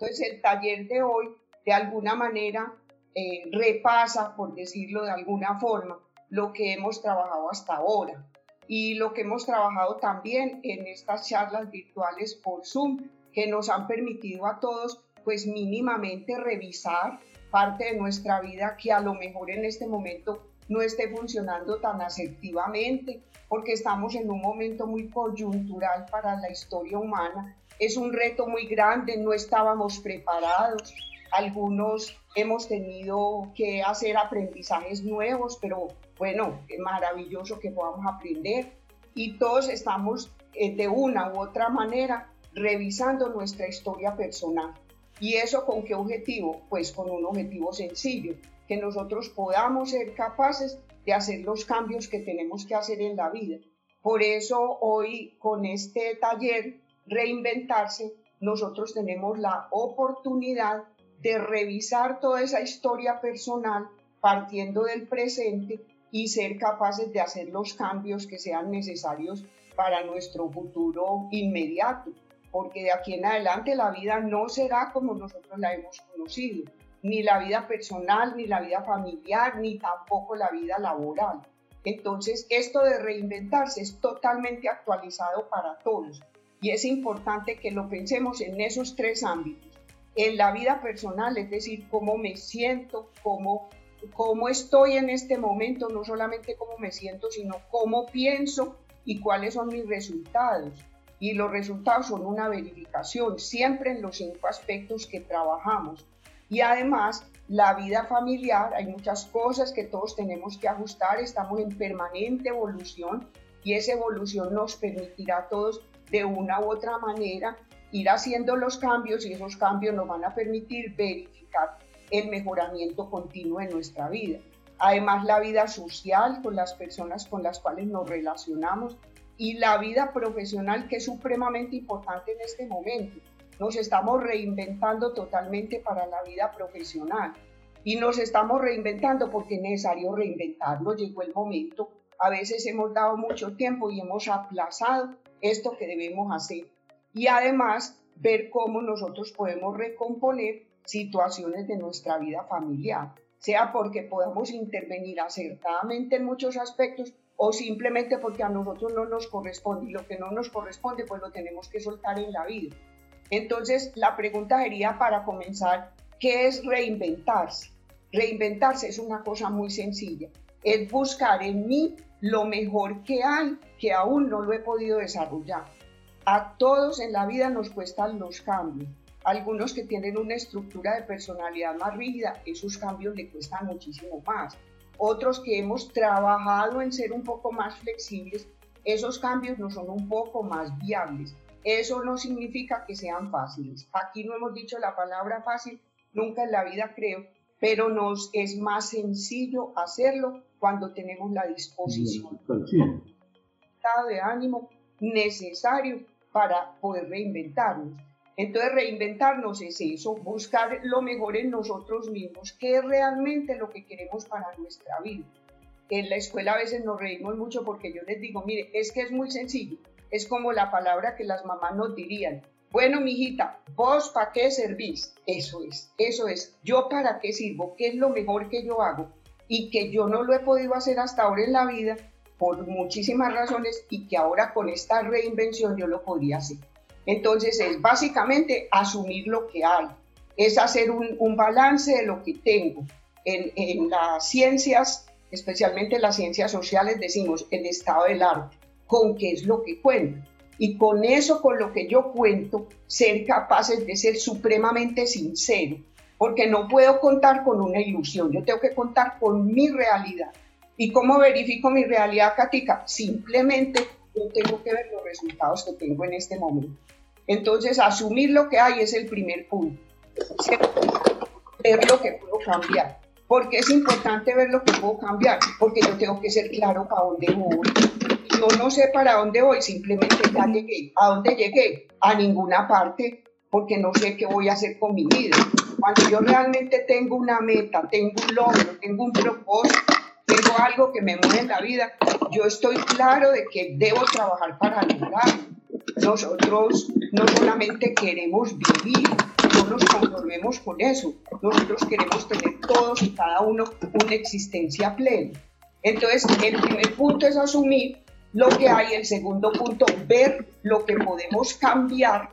Entonces el taller de hoy de alguna manera eh, repasa, por decirlo de alguna forma, lo que hemos trabajado hasta ahora y lo que hemos trabajado también en estas charlas virtuales por Zoom que nos han permitido a todos pues mínimamente revisar parte de nuestra vida que a lo mejor en este momento no esté funcionando tan asertivamente, porque estamos en un momento muy coyuntural para la historia humana. Es un reto muy grande, no estábamos preparados. Algunos hemos tenido que hacer aprendizajes nuevos, pero bueno, es maravilloso que podamos aprender. Y todos estamos eh, de una u otra manera revisando nuestra historia personal. ¿Y eso con qué objetivo? Pues con un objetivo sencillo, que nosotros podamos ser capaces de hacer los cambios que tenemos que hacer en la vida. Por eso hoy con este taller Reinventarse, nosotros tenemos la oportunidad de revisar toda esa historia personal partiendo del presente y ser capaces de hacer los cambios que sean necesarios para nuestro futuro inmediato, porque de aquí en adelante la vida no será como nosotros la hemos conocido ni la vida personal, ni la vida familiar, ni tampoco la vida laboral. Entonces, esto de reinventarse es totalmente actualizado para todos y es importante que lo pensemos en esos tres ámbitos. En la vida personal, es decir, cómo me siento, cómo, cómo estoy en este momento, no solamente cómo me siento, sino cómo pienso y cuáles son mis resultados. Y los resultados son una verificación siempre en los cinco aspectos que trabajamos y además, la vida familiar, hay muchas cosas que todos tenemos que ajustar, estamos en permanente evolución y esa evolución nos permitirá a todos de una u otra manera ir haciendo los cambios y esos cambios nos van a permitir verificar el mejoramiento continuo en nuestra vida. Además, la vida social con las personas con las cuales nos relacionamos y la vida profesional que es supremamente importante en este momento nos estamos reinventando totalmente para la vida profesional y nos estamos reinventando porque es necesario reinventarlo. Llegó el momento. A veces hemos dado mucho tiempo y hemos aplazado esto que debemos hacer. Y además ver cómo nosotros podemos recomponer situaciones de nuestra vida familiar, sea porque podamos intervenir acertadamente en muchos aspectos o simplemente porque a nosotros no nos corresponde y lo que no nos corresponde pues lo tenemos que soltar en la vida. Entonces, la pregunta sería para comenzar, ¿qué es reinventarse? Reinventarse es una cosa muy sencilla, es buscar en mí lo mejor que hay que aún no lo he podido desarrollar. A todos en la vida nos cuestan los cambios. Algunos que tienen una estructura de personalidad más rígida, esos cambios le cuestan muchísimo más. Otros que hemos trabajado en ser un poco más flexibles, esos cambios no son un poco más viables. Eso no significa que sean fáciles. Aquí no hemos dicho la palabra fácil, nunca en la vida creo, pero nos es más sencillo hacerlo cuando tenemos la disposición, el estado de ánimo necesario para poder reinventarnos. Entonces, reinventarnos es eso, buscar lo mejor en nosotros mismos, qué es realmente lo que queremos para nuestra vida. En la escuela a veces nos reímos mucho porque yo les digo, mire, es que es muy sencillo, es como la palabra que las mamás nos dirían. Bueno, mijita, ¿vos para qué servís? Eso es, eso es. ¿Yo para qué sirvo? ¿Qué es lo mejor que yo hago? Y que yo no lo he podido hacer hasta ahora en la vida por muchísimas razones y que ahora con esta reinvención yo lo podría hacer. Entonces es básicamente asumir lo que hay, es hacer un, balance de lo que tengo. En, en las ciencias, especialmente las ciencias sociales, decimos el estado del arte con qué es lo que cuento. Y con eso, con lo que yo cuento, ser capaces de ser supremamente sincero, porque no puedo contar con una ilusión, yo tengo que contar con mi realidad. ¿Y cómo verifico mi realidad, Katica? Simplemente yo tengo que ver los resultados que tengo en este momento. Entonces, asumir lo que hay es el primer punto. Ver lo que puedo cambiar. porque es importante ver lo que puedo cambiar? Porque yo tengo que ser claro para dónde voy yo no sé para dónde voy, simplemente ya llegué. ¿A dónde llegué? A ninguna parte, porque no sé qué voy a hacer con mi vida. Cuando yo realmente tengo una meta, tengo un logro, tengo un propósito, tengo algo que me mueve en la vida, yo estoy claro de que debo trabajar para lograrlo. Nosotros no solamente queremos vivir, nos conformemos con eso. Nosotros queremos tener todos y cada uno una existencia plena. Entonces, el primer punto es asumir lo que hay, el segundo punto, ver lo que podemos cambiar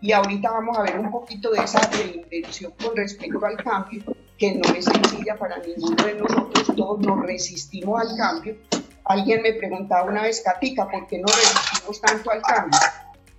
y ahorita vamos a ver un poquito de esa reinvención con respecto al cambio, que no es sencilla para ninguno de nosotros, todos nos resistimos al cambio. Alguien me preguntaba una vez, Katica, ¿por qué no resistimos tanto al cambio?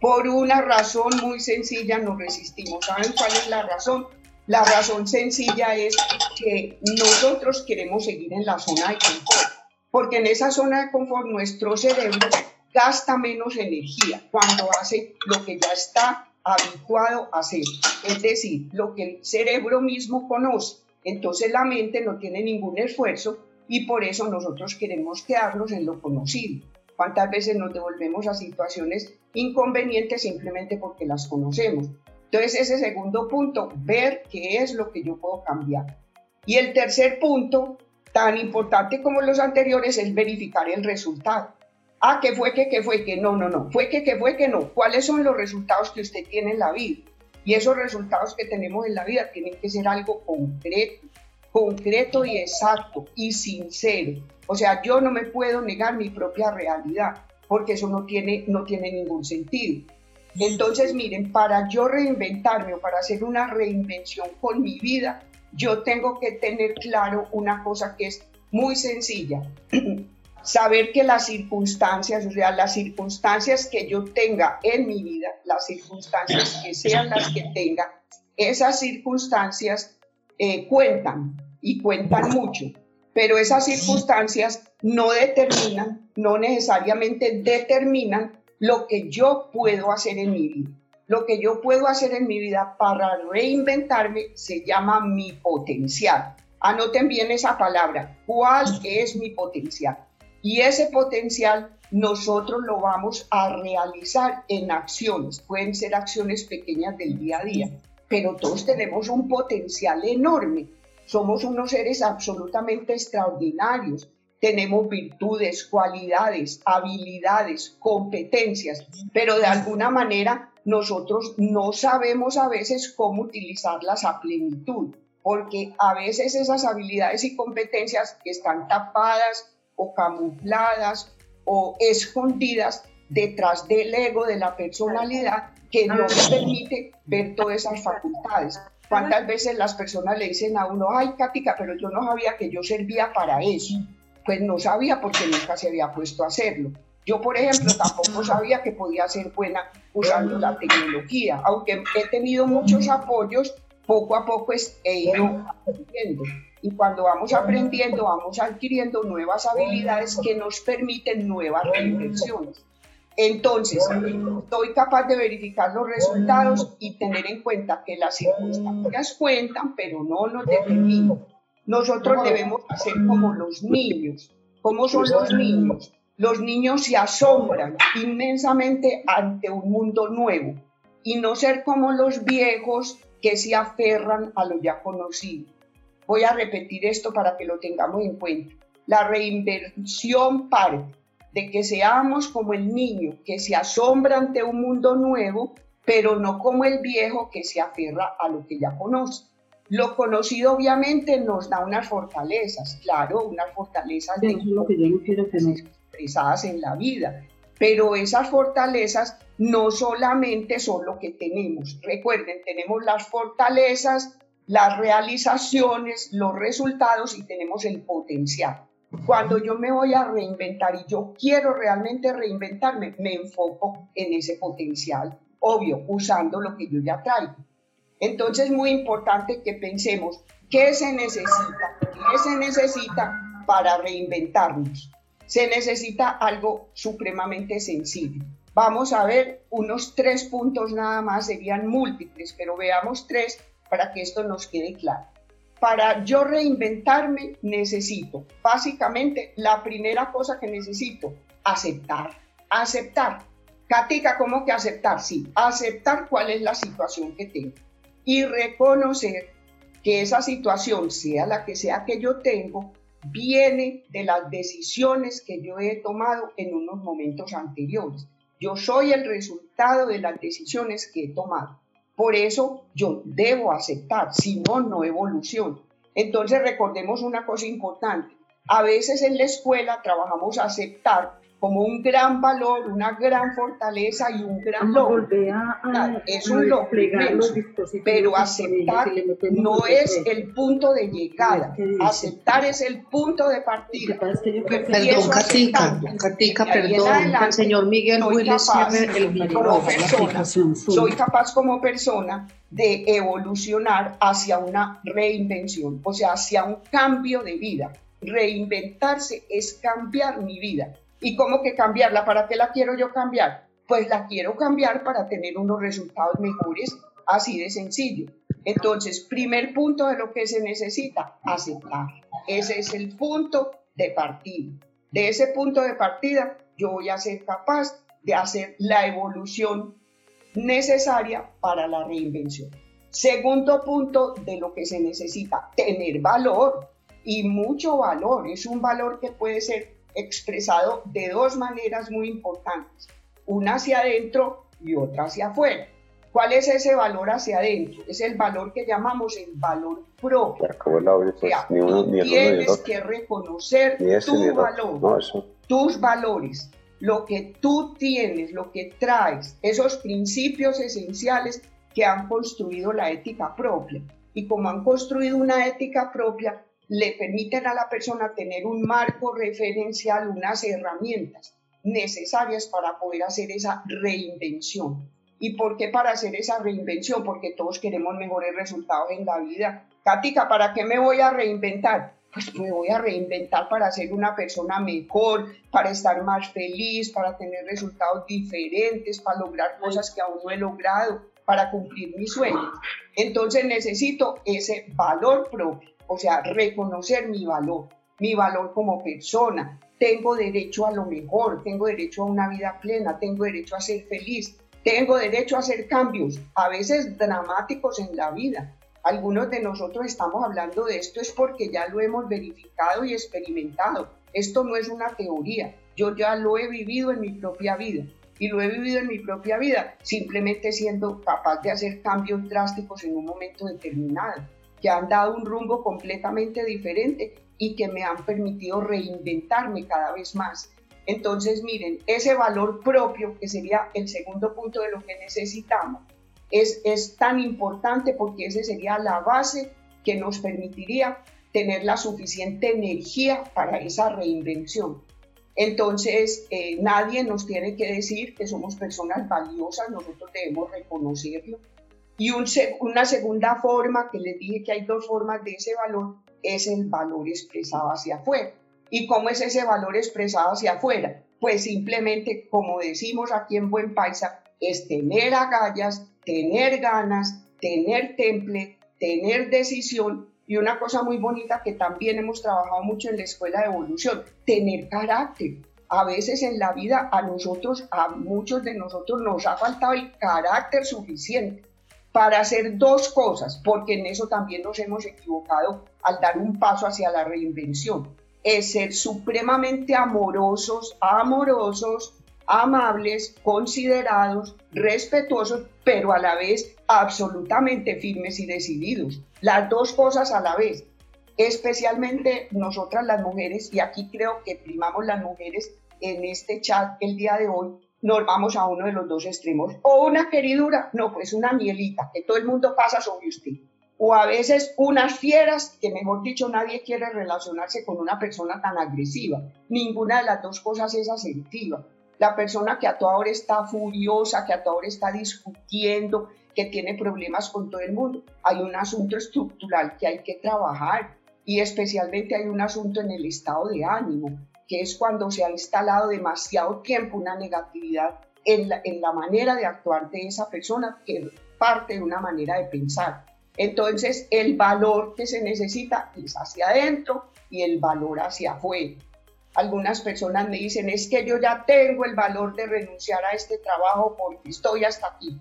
Por una razón muy sencilla nos resistimos. ¿Saben cuál es la razón? La razón sencilla es que nosotros queremos seguir en la zona de confort, porque en esa zona de confort nuestro cerebro gasta menos energía cuando hace lo que ya está habituado a hacer, es decir, lo que el cerebro mismo conoce. Entonces la mente no tiene ningún esfuerzo y por eso nosotros queremos quedarnos en lo conocido. ¿Cuántas veces nos devolvemos a situaciones inconvenientes simplemente porque las conocemos? Entonces ese segundo punto, ver qué es lo que yo puedo cambiar. Y el tercer punto, tan importante como los anteriores, es verificar el resultado. Ah, que fue que, que fue que, no, no, no, fue que, que fue que no. ¿Cuáles son los resultados que usted tiene en la vida? Y esos resultados que tenemos en la vida tienen que ser algo concreto, concreto y exacto y sincero. O sea, yo no me puedo negar mi propia realidad porque eso no tiene, no tiene ningún sentido. Entonces, miren, para yo reinventarme o para hacer una reinvención con mi vida, yo tengo que tener claro una cosa que es muy sencilla. saber que las circunstancias, o sea, las circunstancias que yo tenga en mi vida, las circunstancias que sean las que tenga, esas circunstancias eh, cuentan y cuentan mucho, pero esas circunstancias no determinan, no necesariamente determinan lo que yo puedo hacer en mi vida. Lo que yo puedo hacer en mi vida para reinventarme se llama mi potencial. Anoten bien esa palabra. ¿Cuál es mi potencial? Y ese potencial nosotros lo vamos a realizar en acciones. Pueden ser acciones pequeñas del día a día, pero todos tenemos un potencial enorme. Somos unos seres absolutamente extraordinarios. Tenemos virtudes, cualidades, habilidades, competencias, pero de alguna manera nosotros no sabemos a veces cómo utilizarlas a plenitud, porque a veces esas habilidades y competencias están tapadas o camufladas o escondidas detrás del ego de la personalidad que no le permite ver todas esas facultades. ¿Cuántas veces las personas le dicen a uno, ay, Cática, pero yo no sabía que yo servía para eso? Pues no sabía porque nunca se había puesto a hacerlo. Yo, por ejemplo, tampoco sabía que podía ser buena usando la tecnología, aunque he tenido muchos apoyos, poco a poco he ido aprendiendo y cuando vamos aprendiendo, vamos adquiriendo nuevas habilidades que nos permiten nuevas reinvenciones. Entonces, soy capaz de verificar los resultados y tener en cuenta que las circunstancias cuentan, pero no nos determinan. Nosotros debemos hacer como los niños. ¿Cómo son los niños? Los niños se asombran inmensamente ante un mundo nuevo y no ser como los viejos que se aferran a lo ya conocido. Voy a repetir esto para que lo tengamos en cuenta. La reinversión parte de que seamos como el niño que se asombra ante un mundo nuevo, pero no como el viejo que se aferra a lo que ya conoce. Lo conocido obviamente nos da unas fortalezas, claro, unas fortalezas de lo que yo quiero tener. En la vida, pero esas fortalezas no solamente son lo que tenemos. Recuerden, tenemos las fortalezas las realizaciones, los resultados y tenemos el potencial. Cuando yo me voy a reinventar y yo quiero realmente reinventarme, me enfoco en ese potencial, obvio, usando lo que yo ya traigo. Entonces es muy importante que pensemos qué se necesita, qué se necesita para reinventarnos. Se necesita algo supremamente sencillo. Vamos a ver unos tres puntos nada más, serían múltiples, pero veamos tres para que esto nos quede claro. Para yo reinventarme necesito, básicamente, la primera cosa que necesito, aceptar. Aceptar. Katica, ¿cómo que aceptar? Sí, aceptar cuál es la situación que tengo y reconocer que esa situación, sea la que sea que yo tengo, viene de las decisiones que yo he tomado en unos momentos anteriores. Yo soy el resultado de las decisiones que he tomado. Por eso yo debo aceptar, si no, no evolución. Entonces recordemos una cosa importante. A veces en la escuela trabajamos aceptar como un gran valor, una gran fortaleza y un gran logro. es un logro pero aceptar no es el punto de llegada, aceptar es el punto de partida. Perdón, Catica, Catica, perdón, el señor Miguel Willis el persona, Soy capaz como persona de evolucionar hacia una reinvención, o sea, hacia un cambio de vida. Reinventarse es cambiar mi vida ¿Y cómo que cambiarla? ¿Para qué la quiero yo cambiar? Pues la quiero cambiar para tener unos resultados mejores, así de sencillo. Entonces, primer punto de lo que se necesita, aceptar. Ese es el punto de partida. De ese punto de partida, yo voy a ser capaz de hacer la evolución necesaria para la reinvención. Segundo punto de lo que se necesita, tener valor y mucho valor. Es un valor que puede ser expresado de dos maneras muy importantes, una hacia adentro y otra hacia afuera. ¿Cuál es ese valor hacia adentro? Es el valor que llamamos el valor propio. tienes que reconocer tu valor, tus valores, lo que tú tienes, lo que traes, esos principios esenciales que han construido la ética propia. Y como han construido una ética propia, le permiten a la persona tener un marco referencial, unas herramientas necesarias para poder hacer esa reinvención. ¿Y por qué para hacer esa reinvención? Porque todos queremos mejores resultados en la vida. Cática, ¿para qué me voy a reinventar? Pues me voy a reinventar para ser una persona mejor, para estar más feliz, para tener resultados diferentes, para lograr cosas que aún no he logrado, para cumplir mis sueños. Entonces necesito ese valor propio o sea, reconocer mi valor, mi valor como persona. Tengo derecho a lo mejor, tengo derecho a una vida plena, tengo derecho a ser feliz, tengo derecho a hacer cambios, a veces dramáticos en la vida. Algunos de nosotros estamos hablando de esto es porque ya lo hemos verificado y experimentado. Esto no es una teoría, yo ya lo he vivido en mi propia vida y lo he vivido en mi propia vida, simplemente siendo capaz de hacer cambios drásticos en un momento determinado que han dado un rumbo completamente diferente y que me han permitido reinventarme cada vez más. Entonces, miren, ese valor propio, que sería el segundo punto de lo que necesitamos, es, es tan importante porque ese sería la base que nos permitiría tener la suficiente energía para esa reinvención. Entonces, eh, nadie nos tiene que decir que somos personas valiosas, nosotros debemos reconocerlo, y una segunda forma, que les dije que hay dos formas de ese valor, es el valor expresado hacia afuera. ¿Y cómo es ese valor expresado hacia afuera? Pues simplemente, como decimos aquí en Buen Paisa, es tener agallas, tener ganas, tener temple, tener decisión y una cosa muy bonita que también hemos trabajado mucho en la escuela de evolución, tener carácter. A veces en la vida a nosotros, a muchos de nosotros nos ha faltado el carácter suficiente para hacer dos cosas, porque en eso también nos hemos equivocado al dar un paso hacia la reinvención. Es ser supremamente amorosos, amorosos, amables, considerados, respetuosos, pero a la vez absolutamente firmes y decididos. Las dos cosas a la vez. Especialmente nosotras las mujeres, y aquí creo que primamos las mujeres en este chat el día de hoy, nos vamos a uno de los dos extremos. O una queridura, no, pues una mielita, que todo el mundo pasa sobre usted. O a veces unas fieras, que mejor dicho nadie quiere relacionarse con una persona tan agresiva. Ninguna de las dos cosas es asertiva. La persona que a toda hora está furiosa, que a toda hora está discutiendo, que tiene problemas con todo el mundo. Hay un asunto estructural que hay que trabajar y especialmente hay un asunto en el estado de ánimo que es cuando se ha instalado demasiado tiempo una negatividad en la, manera de actuar de esa persona que parte de una manera de pensar. Entonces, el valor que se necesita es hacia adentro y el valor hacia afuera. Algunas personas me dicen, es que yo ya tengo el valor de renunciar a este trabajo porque estoy hasta aquí.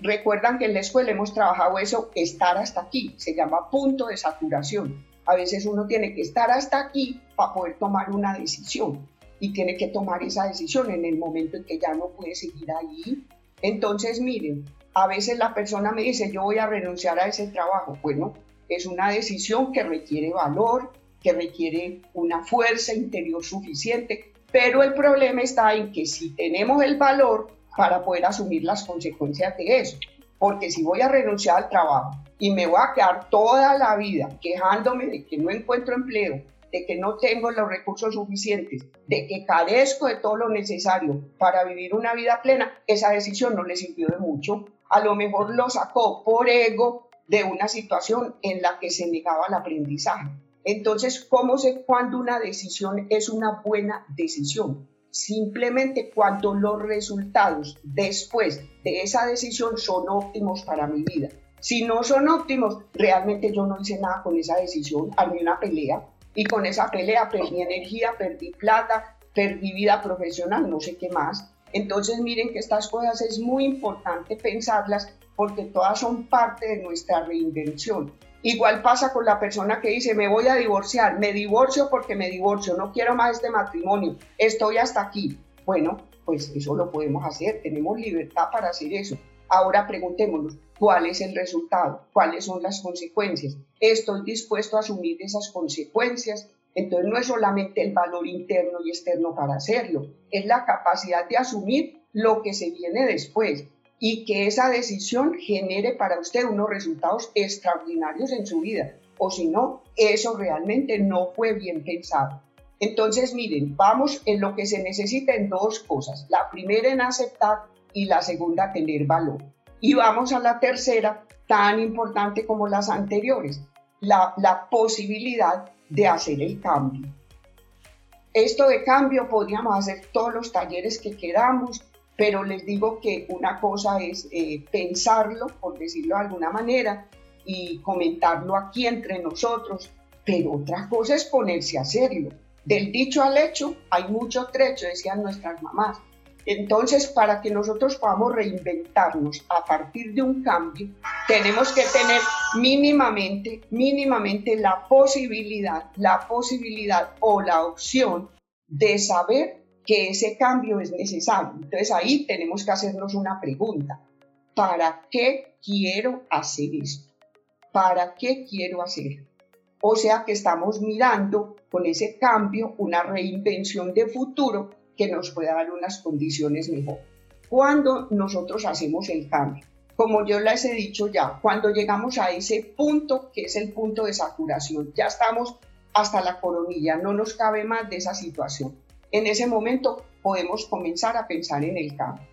Recuerdan que en la escuela hemos trabajado eso, estar hasta aquí, se llama punto de saturación. A veces uno tiene que estar hasta aquí para poder tomar una decisión y tiene que tomar esa decisión en el momento en que ya no puede seguir ahí. Entonces, miren, A veces la persona me dice, yo voy a renunciar a ese trabajo. Bueno, es una decisión que requiere valor, que requiere una fuerza interior suficiente, pero el problema está en que si tenemos el valor para poder asumir las consecuencias de eso, porque si voy a renunciar al trabajo y me voy a quedar toda la vida quejándome de que no encuentro empleo, de que no tengo los recursos suficientes, de que carezco de todo lo necesario para vivir una vida plena, esa decisión no le sirvió de mucho. A lo mejor lo sacó por ego de una situación en la que se negaba el aprendizaje. Entonces, ¿cómo sé cuándo una decisión es una buena decisión? Simplemente cuando los resultados después de esa decisión son óptimos para mi vida. Si no son óptimos, realmente yo no hice nada con esa decisión, armé una pelea, y con esa pelea perdí energía, perdí plata, perdí vida profesional, no sé qué más. Entonces miren que estas cosas es muy importante pensarlas porque todas son parte de nuestra reinvención. Igual pasa con la persona que dice, me voy a divorciar, me divorcio porque me divorcio, no quiero más este matrimonio, estoy hasta aquí. Bueno, pues eso lo podemos hacer, tenemos libertad para hacer eso. Ahora preguntémonos, ¿cuál es el resultado? ¿Cuáles son las consecuencias? ¿Estoy dispuesto a asumir esas consecuencias? Entonces no es solamente el valor interno y externo para hacerlo, es la capacidad de asumir lo que se viene después y que esa decisión genere para usted unos resultados extraordinarios en su vida. O si no, eso realmente no fue bien pensado. Entonces, miren, vamos en lo que se necesita en dos cosas. La primera en aceptar y la segunda tener valor. Y vamos a la tercera, tan importante como las anteriores, la, posibilidad de hacer el cambio. Esto de cambio podríamos hacer todos los talleres que queramos, pero les digo que una cosa es eh, pensarlo, por decirlo de alguna manera, y comentarlo aquí entre nosotros, pero otra cosa es ponerse a hacerlo. Del dicho al hecho hay mucho trecho, decían nuestras mamás. Entonces, para que nosotros podamos reinventarnos a partir de un cambio, tenemos que tener mínimamente, mínimamente la posibilidad, la posibilidad o la opción de saber que ese cambio es necesario. Entonces ahí tenemos que hacernos una pregunta. ¿Para qué quiero hacer esto? ¿Para qué quiero hacer? O sea que estamos mirando con ese cambio una reinvención de futuro que nos pueda dar unas condiciones mejor. Cuando nosotros hacemos el cambio, como yo les he dicho ya, cuando llegamos a ese punto que es el punto de saturación, ya estamos hasta la coronilla, no nos cabe más de esa situación. En ese momento podemos comenzar a pensar en el cambio.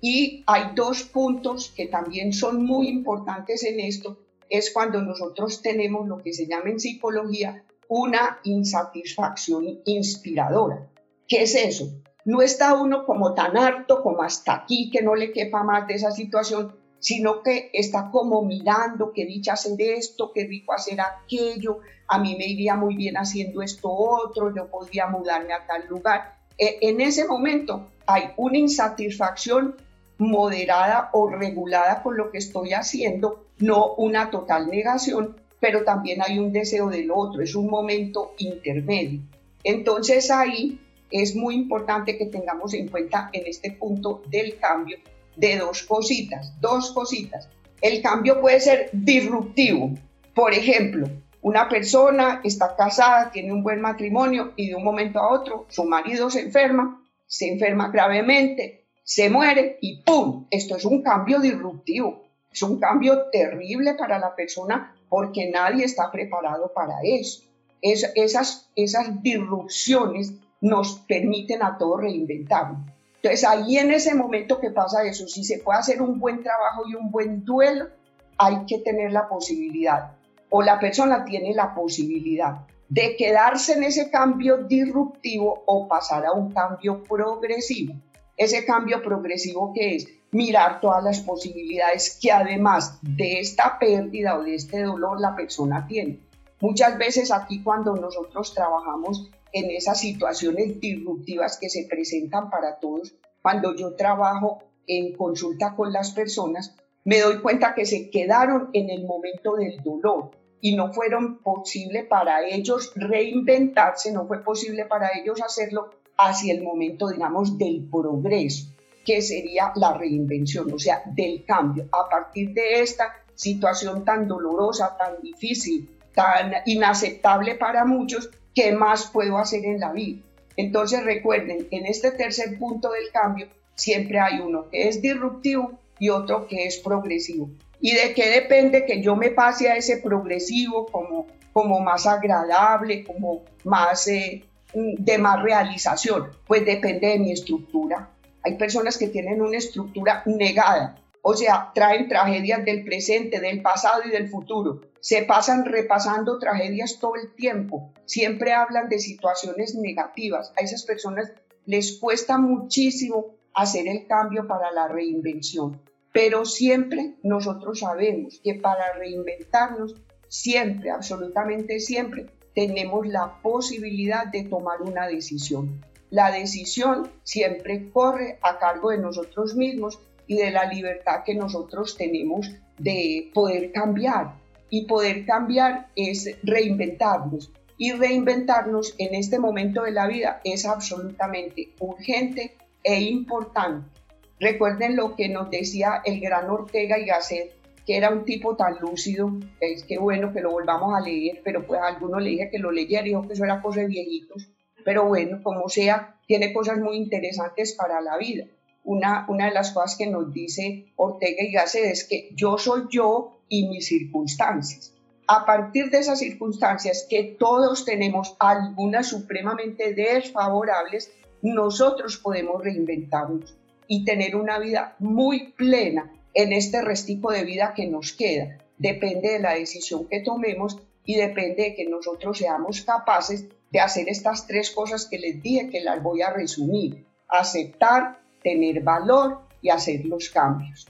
Y hay dos puntos que también son muy importantes en esto, es cuando nosotros tenemos lo que se llama en psicología una insatisfacción inspiradora. ¿Qué es eso? No está uno como tan harto, como hasta aquí, que no le quepa más de esa situación, sino que está como mirando qué dicha hacer esto, qué rico hacer aquello, a mí me iría muy bien haciendo esto otro, yo podría mudarme a tal lugar. E, en ese momento hay una insatisfacción moderada o regulada con lo que estoy haciendo, no una total negación, pero también hay un deseo del otro, es un momento intermedio. Entonces ahí es muy importante que tengamos en cuenta en este punto del cambio de dos cositas, dos cositas. El cambio puede ser disruptivo. Por ejemplo, una persona está casada, tiene un buen matrimonio y de un momento a otro su marido se enferma, se enferma gravemente, se muere y ¡pum! Esto es un cambio disruptivo. Es un cambio terrible para la persona porque nadie está preparado para eso. esas, esas disrupciones nos permiten a todos reinventarnos. Entonces ahí en ese momento que pasa eso, si se puede hacer un buen trabajo y un buen duelo, hay que tener la posibilidad, o la persona tiene la posibilidad de quedarse en ese cambio disruptivo o pasar a un cambio progresivo. Ese cambio progresivo que es mirar todas las posibilidades que además de esta pérdida o de este dolor la persona tiene. Muchas veces aquí cuando nosotros trabajamos en esas situaciones disruptivas que se presentan para todos. Cuando yo trabajo en consulta con las personas, me doy cuenta que se quedaron en el momento del dolor y no fueron posible para ellos reinventarse, no fue posible para ellos hacerlo hacia el momento, digamos, del progreso. que sería la reinvención, o sea, del cambio. A partir de esta situación tan dolorosa, tan difícil, tan inaceptable para muchos, ¿qué más puedo hacer en la vida? Entonces recuerden, en este tercer punto del cambio siempre hay uno que es disruptivo y otro que es progresivo. ¿Y de qué depende que yo me pase a ese progresivo como, como más agradable, como más eh, de más realización? Pues depende de mi estructura. Hay personas que tienen una estructura negada, o sea, traen tragedias del presente, del pasado y del futuro. Se pasan repasando tragedias todo el tiempo. Siempre hablan de situaciones negativas. A esas personas les cuesta muchísimo hacer el cambio para la reinvención. Pero siempre nosotros sabemos que para reinventarnos, siempre, absolutamente siempre, tenemos la posibilidad de tomar una decisión. La decisión siempre corre a cargo de nosotros mismos y de la libertad que nosotros tenemos de poder cambiar. Y poder cambiar es reinventarnos. Y reinventarnos en este momento de la vida es absolutamente urgente e importante. Recuerden lo que nos decía el gran Ortega y Gasset, que era un tipo tan lúcido, es que bueno que lo volvamos a leer, pero pues a algunos le dije que lo leyera, dijo que eso era cosa de viejitos, pero bueno, como sea, tiene cosas muy interesantes para la vida una, de las cosas que nos dice Ortega y Gasset es que yo soy yo y mis circunstancias. A partir de esas circunstancias que todos tenemos, algunas supremamente desfavorables, nosotros podemos reinventarnos y tener una vida muy plena en este restico de vida que nos queda. Depende de la decisión que tomemos y depende de que nosotros seamos capaces de hacer estas tres cosas que les dije que las voy a resumir. Aceptar, tener valor y hacer los cambios.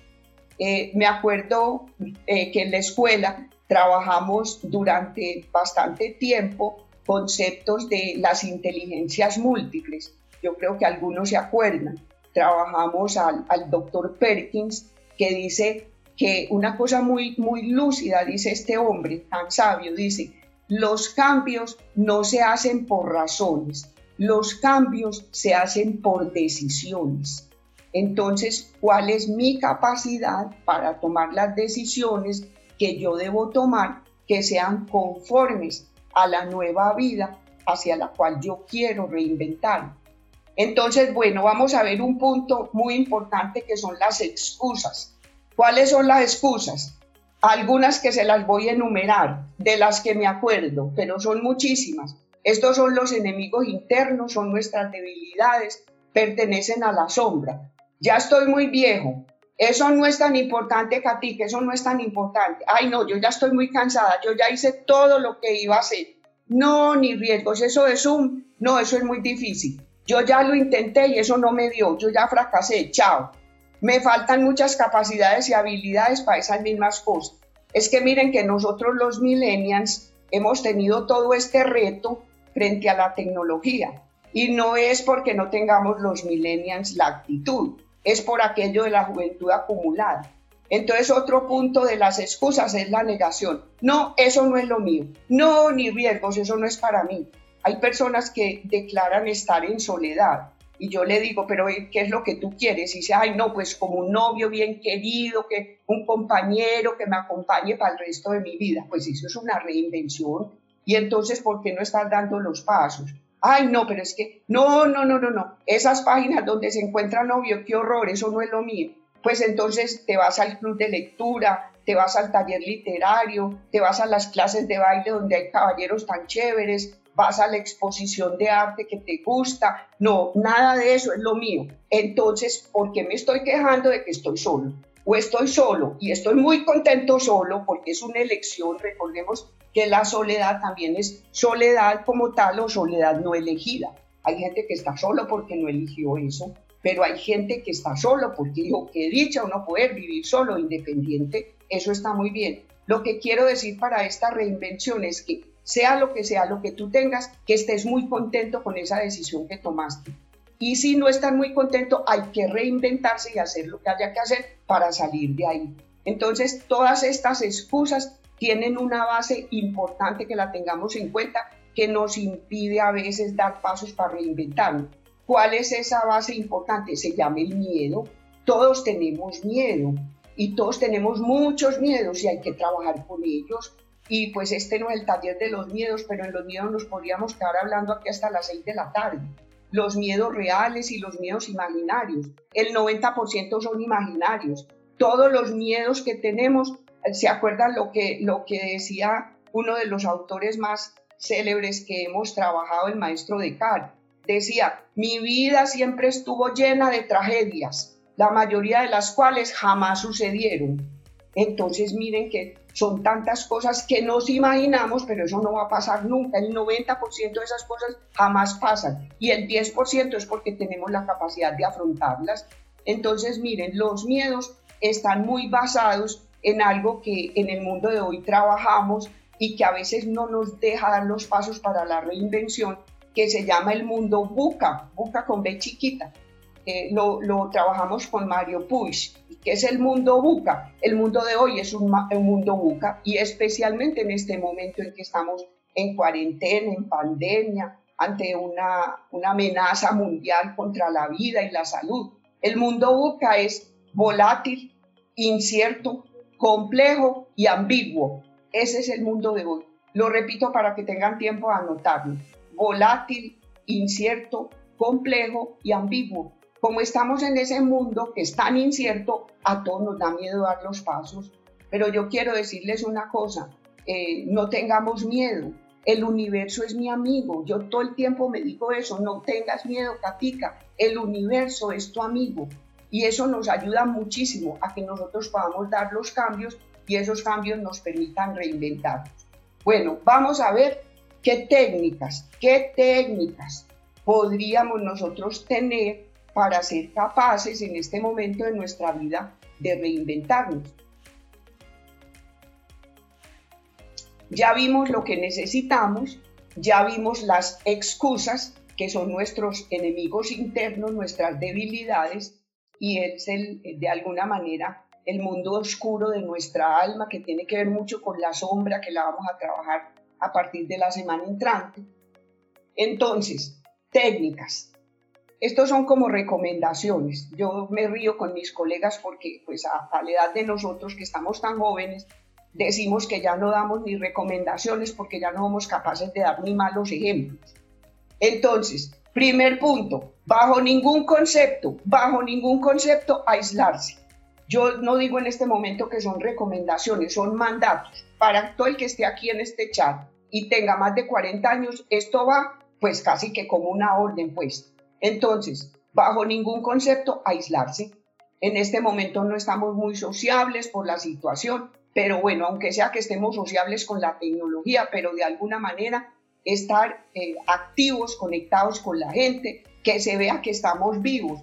Eh, me acuerdo eh, que en la escuela trabajamos durante bastante tiempo conceptos de las inteligencias múltiples. Yo creo que algunos se acuerdan. Trabajamos al, al doctor Perkins que dice que una cosa muy, muy lúcida, dice este hombre tan sabio, dice, los cambios no se hacen por razones, los cambios se hacen por decisiones. Entonces, ¿cuál es mi capacidad para tomar las decisiones que yo debo tomar que sean conformes a la nueva vida hacia la cual yo quiero reinventar? Entonces, bueno, vamos a ver un punto muy importante que son las excusas. ¿Cuáles son las excusas? Algunas que se las voy a enumerar, de las que me acuerdo, pero son muchísimas. Estos son los enemigos internos, son nuestras debilidades, pertenecen a la sombra. Ya estoy muy viejo. Eso no es tan importante, Katy, que eso no es tan importante. Ay, no, yo ya estoy muy cansada. Yo ya hice todo lo que iba a hacer. No, ni riesgos. Eso es un, no, eso es muy difícil. Yo ya lo intenté y eso no me dio. Yo ya fracasé. Chao. Me faltan muchas capacidades y habilidades para esas mismas cosas. Es que miren que nosotros los millennials hemos tenido todo este reto frente a la tecnología. Y no es porque no tengamos los millennials la actitud, es por aquello de la juventud acumulada. Entonces otro punto de las excusas es la negación. No, eso no es lo mío. No, ni riesgos, eso no es para mí. Hay personas que declaran estar en soledad y yo le digo, pero ¿qué es lo que tú quieres? Y dice, ay, no, pues como un novio bien querido, que un compañero que me acompañe para el resto de mi vida. Pues eso es una reinvención. Y entonces, ¿por qué no estás dando los pasos? Ay, no, pero es que, no, no, no, no, no. Esas páginas donde se encuentra novio, qué horror, eso no es lo mío. Pues entonces te vas al club de lectura, te vas al taller literario, te vas a las clases de baile donde hay caballeros tan chéveres, vas a la exposición de arte que te gusta. No, nada de eso es lo mío. Entonces, ¿por qué me estoy quejando de que estoy solo? Estoy solo y estoy muy contento solo porque es una elección, recordemos que la soledad también es soledad como tal o soledad no elegida. Hay gente que está solo porque no eligió eso, pero hay gente que está solo porque dijo que dicha uno poder vivir solo, independiente, eso está muy bien. Lo que quiero decir para esta reinvención es que sea lo que sea lo que tú tengas, que estés muy contento con esa decisión que tomaste. Y si no estás muy contento, hay que reinventarse y hacer lo que haya que hacer para salir de ahí. Entonces, todas estas excusas tienen una base importante que la tengamos en cuenta que nos impide a veces dar pasos para reinventarnos. ¿Cuál es esa base importante? Se llama el miedo. Todos tenemos miedo y todos tenemos muchos miedos y hay que trabajar con ellos. Y pues este no es el taller de los miedos, pero en los miedos nos podríamos quedar hablando aquí hasta las 6 de la tarde. Los miedos reales y los miedos imaginarios. El 90% son imaginarios. Todos los miedos que tenemos, ¿se acuerdan lo que, lo que decía uno de los autores más célebres que hemos trabajado, el maestro Descartes? Decía, mi vida siempre estuvo llena de tragedias, la mayoría de las cuales jamás sucedieron. Entonces miren que son tantas cosas que nos imaginamos, pero eso no va a pasar nunca. El 90% de esas cosas jamás pasan y el 10% es porque tenemos la capacidad de afrontarlas. Entonces miren, los miedos están muy basados en algo que en el mundo de hoy trabajamos y que a veces no nos deja dar los pasos para la reinvención, que se llama el mundo buca, buca con B chiquita. Eh, lo, lo, trabajamos con Mario Puig, que es el mundo buca. El mundo de hoy es un, un, mundo buca y especialmente en este momento en que estamos en cuarentena, en pandemia, ante una, una amenaza mundial contra la vida y la salud. El mundo buca es volátil, incierto, complejo y ambiguo. Ese es el mundo de hoy. Lo repito para que tengan tiempo a anotarlo. Volátil, incierto, complejo y ambiguo. Como estamos en ese mundo que es tan incierto, a todos nos da miedo dar los pasos. Pero yo quiero decirles una cosa, eh, no tengamos miedo. El universo es mi amigo. Yo todo el tiempo me digo eso, no tengas miedo, Katica. El universo es tu amigo. Y eso nos ayuda muchísimo a que nosotros podamos dar los cambios y esos cambios nos permitan reinventarnos. Bueno, vamos a ver qué técnicas, qué técnicas podríamos nosotros tener para ser capaces en este momento de nuestra vida de reinventarnos. Ya vimos lo que necesitamos, ya vimos las excusas que son nuestros enemigos internos, nuestras debilidades, y es el, de alguna manera el mundo oscuro de nuestra alma que tiene que ver mucho con la sombra que la vamos a trabajar a partir de la semana entrante. Entonces, técnicas. Estos son como recomendaciones. Yo me río con mis colegas porque pues a, a la edad de nosotros que estamos tan jóvenes, decimos que ya no damos ni recomendaciones porque ya no somos capaces de dar ni malos ejemplos. Entonces, Primer punto, bajo ningún concepto, bajo ningún concepto aislarse. Yo no digo en este momento que son recomendaciones, son mandatos. Para todo el que esté aquí en este chat y tenga más de 40 años, esto va pues casi que como una orden pues. Entonces, bajo ningún concepto aislarse. En este momento no estamos muy sociables por la situación, pero bueno, aunque sea que estemos sociables con la tecnología, pero de alguna manera estar eh, activos, conectados con la gente, que se vea que estamos vivos.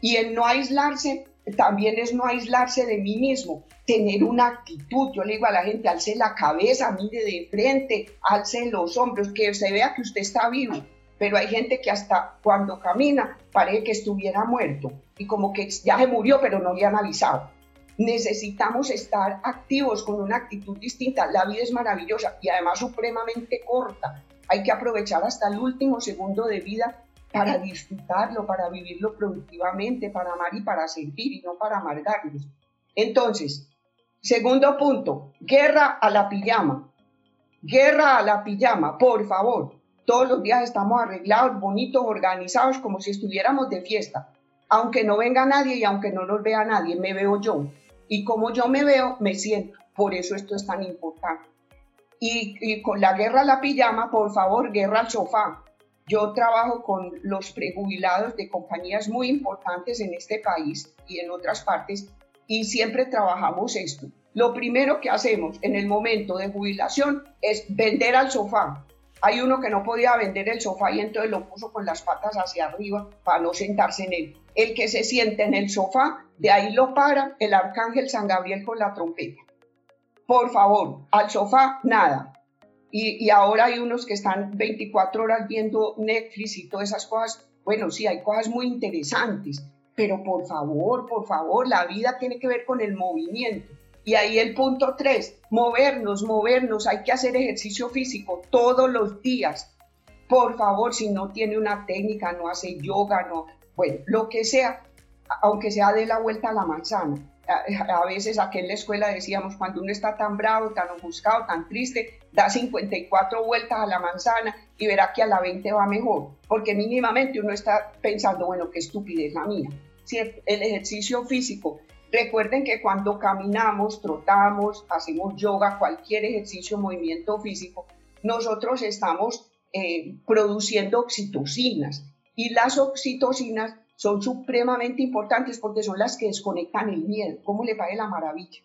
Y el no aislarse también es no aislarse de mí mismo, tener una actitud. Yo le digo a la gente, alce la cabeza, mire de frente, alce los hombros, que se vea que usted está vivo. Pero hay gente que hasta cuando camina parece que estuviera muerto y como que ya se murió, pero no le han avisado. Necesitamos estar activos con una actitud distinta. La vida es maravillosa y además supremamente corta. Hay que aprovechar hasta el último segundo de vida para disfrutarlo, para vivirlo productivamente, para amar y para sentir y no para amargarnos. Entonces, segundo punto, guerra a la pijama. Guerra a la pijama, por favor. Todos los días estamos arreglados, bonitos, organizados, como si estuviéramos de fiesta. Aunque no venga nadie y aunque no nos vea nadie, me veo yo. Y como yo me veo, me siento. Por eso esto es tan importante. Y, con la guerra a la pijama, por favor, guerra al sofá. Yo trabajo con los prejubilados de compañías muy importantes en este país y en otras partes y siempre trabajamos esto. Lo primero que hacemos en el momento de jubilación es vender al sofá. Hay uno que no podía vender el sofá y entonces lo puso con las patas hacia arriba para no sentarse en él. El que se siente en el sofá, de ahí lo para el arcángel San Gabriel con la trompeta por favor, al sofá, nada. Y, ahora hay unos que están 24 horas viendo Netflix y todas esas cosas. Bueno, sí, hay cosas muy interesantes, pero por favor, por favor, la vida tiene que ver con el movimiento. Y ahí el punto 3, movernos, movernos, hay que hacer ejercicio físico todos los días. por favor, si no tiene una técnica, no hace yoga, no, bueno, lo que sea, aunque sea de la vuelta a la manzana. A, veces aquí en la escuela decíamos, cuando uno está tan bravo, tan ofuscado, tan triste, da 54 vueltas a la manzana y verá que a la 20 va mejor, porque mínimamente uno está pensando, bueno, qué estupidez la mía. Si el ejercicio físico, recuerden que cuando caminamos, trotamos, hacemos yoga, cualquier ejercicio, movimiento físico, nosotros estamos eh, produciendo oxitocinas y las oxitocinas son supremamente importantes porque son las que desconectan el miedo. ¿Cómo le parece la maravilla?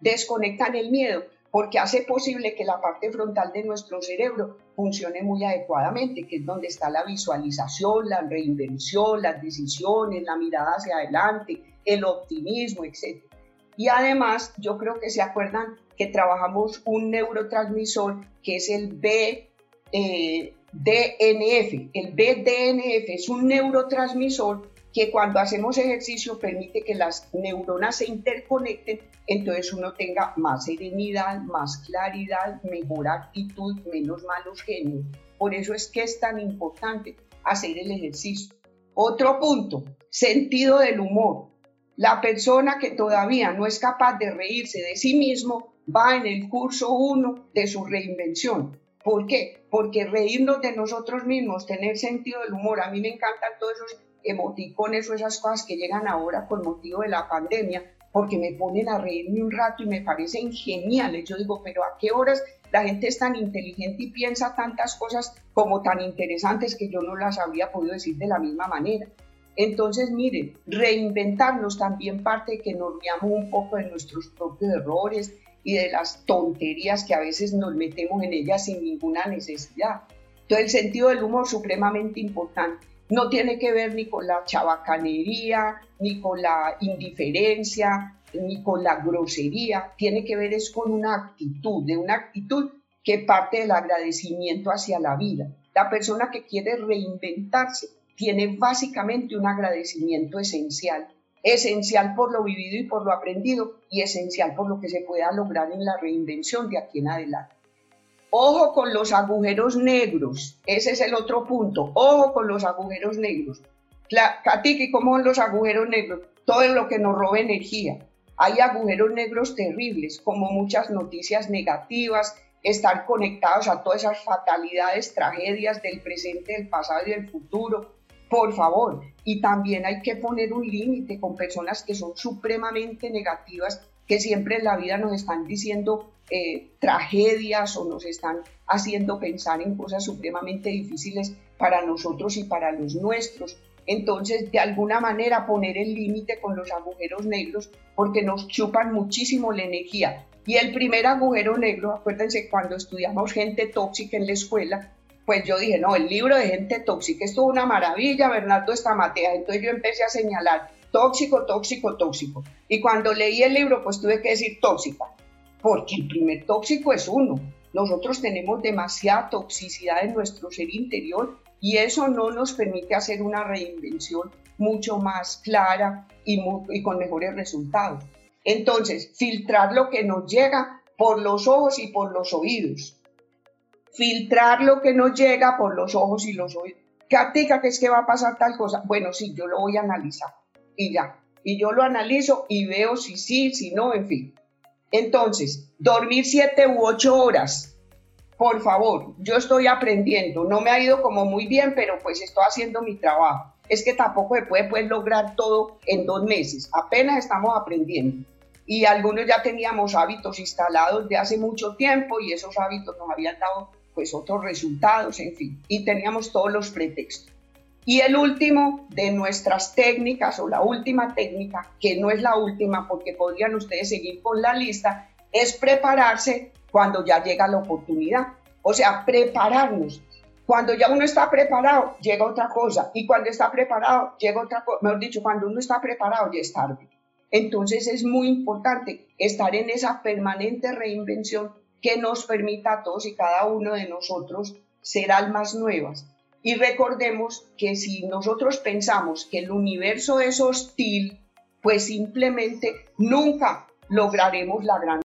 Desconectan el miedo porque hace posible que la parte frontal de nuestro cerebro funcione muy adecuadamente, que es donde está la visualización, la reinvención, las decisiones, la mirada hacia adelante, el optimismo, etc. Y además, yo creo que se acuerdan que trabajamos un neurotransmisor que es el B, eh. El BDNF es un neurotransmisor que cuando hacemos ejercicio permite que las neuronas se interconecten, entonces uno tenga más serenidad, más claridad, mejor actitud, menos malos genios. Por eso es que es tan importante hacer el ejercicio. Otro punto, sentido del humor. La persona que todavía no es capaz de reírse de sí mismo va en el curso 1 de su reinvención. ¿Por qué? Porque reírnos de nosotros mismos, tener sentido del humor, a mí me encantan todos esos emoticones o esas cosas que llegan ahora con motivo de la pandemia, porque me ponen a reírme un rato y me parecen geniales. Yo digo, pero ¿a qué horas la gente es tan inteligente y piensa tantas cosas como tan interesantes que yo no las habría podido decir de la misma manera? Entonces, miren, reinventarnos también parte de que nos riamos un poco de nuestros propios errores, y de las tonterías que a veces nos metemos en ellas sin ninguna necesidad. Entonces el sentido del humor supremamente importante. No tiene que ver ni con la chabacanería, ni con la indiferencia, ni con la grosería. Tiene que ver es con una actitud, de una actitud que parte del agradecimiento hacia la vida. La persona que quiere reinventarse tiene básicamente un agradecimiento esencial esencial por lo vivido y por lo aprendido y esencial por lo que se pueda lograr en la reinvención de aquí en adelante. Ojo con los agujeros negros, ese es el otro punto, ojo con los agujeros negros. Katiki, ¿cómo son los agujeros negros? Todo lo que nos roba energía. Hay agujeros negros terribles, como muchas noticias negativas, estar conectados a todas esas fatalidades, tragedias del presente, del pasado y del futuro, por favor. Y también hay que poner un límite con personas que son supremamente negativas, que siempre en la vida nos están diciendo eh, tragedias o nos están haciendo pensar en cosas supremamente difíciles para nosotros y para los nuestros. Entonces, de alguna manera poner el límite con los agujeros negros porque nos chupan muchísimo la energía. Y el primer agujero negro, acuérdense cuando estudiamos gente tóxica en la escuela, pues yo dije, no, el libro de gente tóxica, esto es una maravilla, Bernardo Estamatea. Entonces yo empecé a señalar tóxico, tóxico, tóxico. Y cuando leí el libro, pues tuve que decir tóxica, porque el primer tóxico es uno. Nosotros tenemos demasiada toxicidad en nuestro ser interior y eso no nos permite hacer una reinvención mucho más clara y, y con mejores resultados. Entonces, filtrar lo que nos llega por los ojos y por los oídos filtrar lo que nos llega por los ojos y los oídos. Katica, que es que va a pasar tal cosa. Bueno, sí, yo lo voy a analizar y ya. Y yo lo analizo y veo si sí, si no, en fin. Entonces, dormir siete u ocho horas. Por favor, yo estoy aprendiendo. No me ha ido como muy bien, pero pues estoy haciendo mi trabajo. Es que tampoco se puede pues, lograr todo en dos meses. Apenas estamos aprendiendo. Y algunos ya teníamos hábitos instalados de hace mucho tiempo y esos hábitos nos habían dado pues otros resultados, en fin, y teníamos todos los pretextos. Y el último de nuestras técnicas, o la última técnica, que no es la última porque podrían ustedes seguir con la lista, es prepararse cuando ya llega la oportunidad. O sea, prepararnos. Cuando ya uno está preparado, llega otra cosa. Y cuando está preparado, llega otra cosa. Mejor dicho, cuando uno está preparado, ya es tarde. Entonces es muy importante estar en esa permanente reinvención que nos permita a todos y cada uno de nosotros ser almas nuevas. Y recordemos que si nosotros pensamos que el universo es hostil, pues simplemente nunca lograremos la gran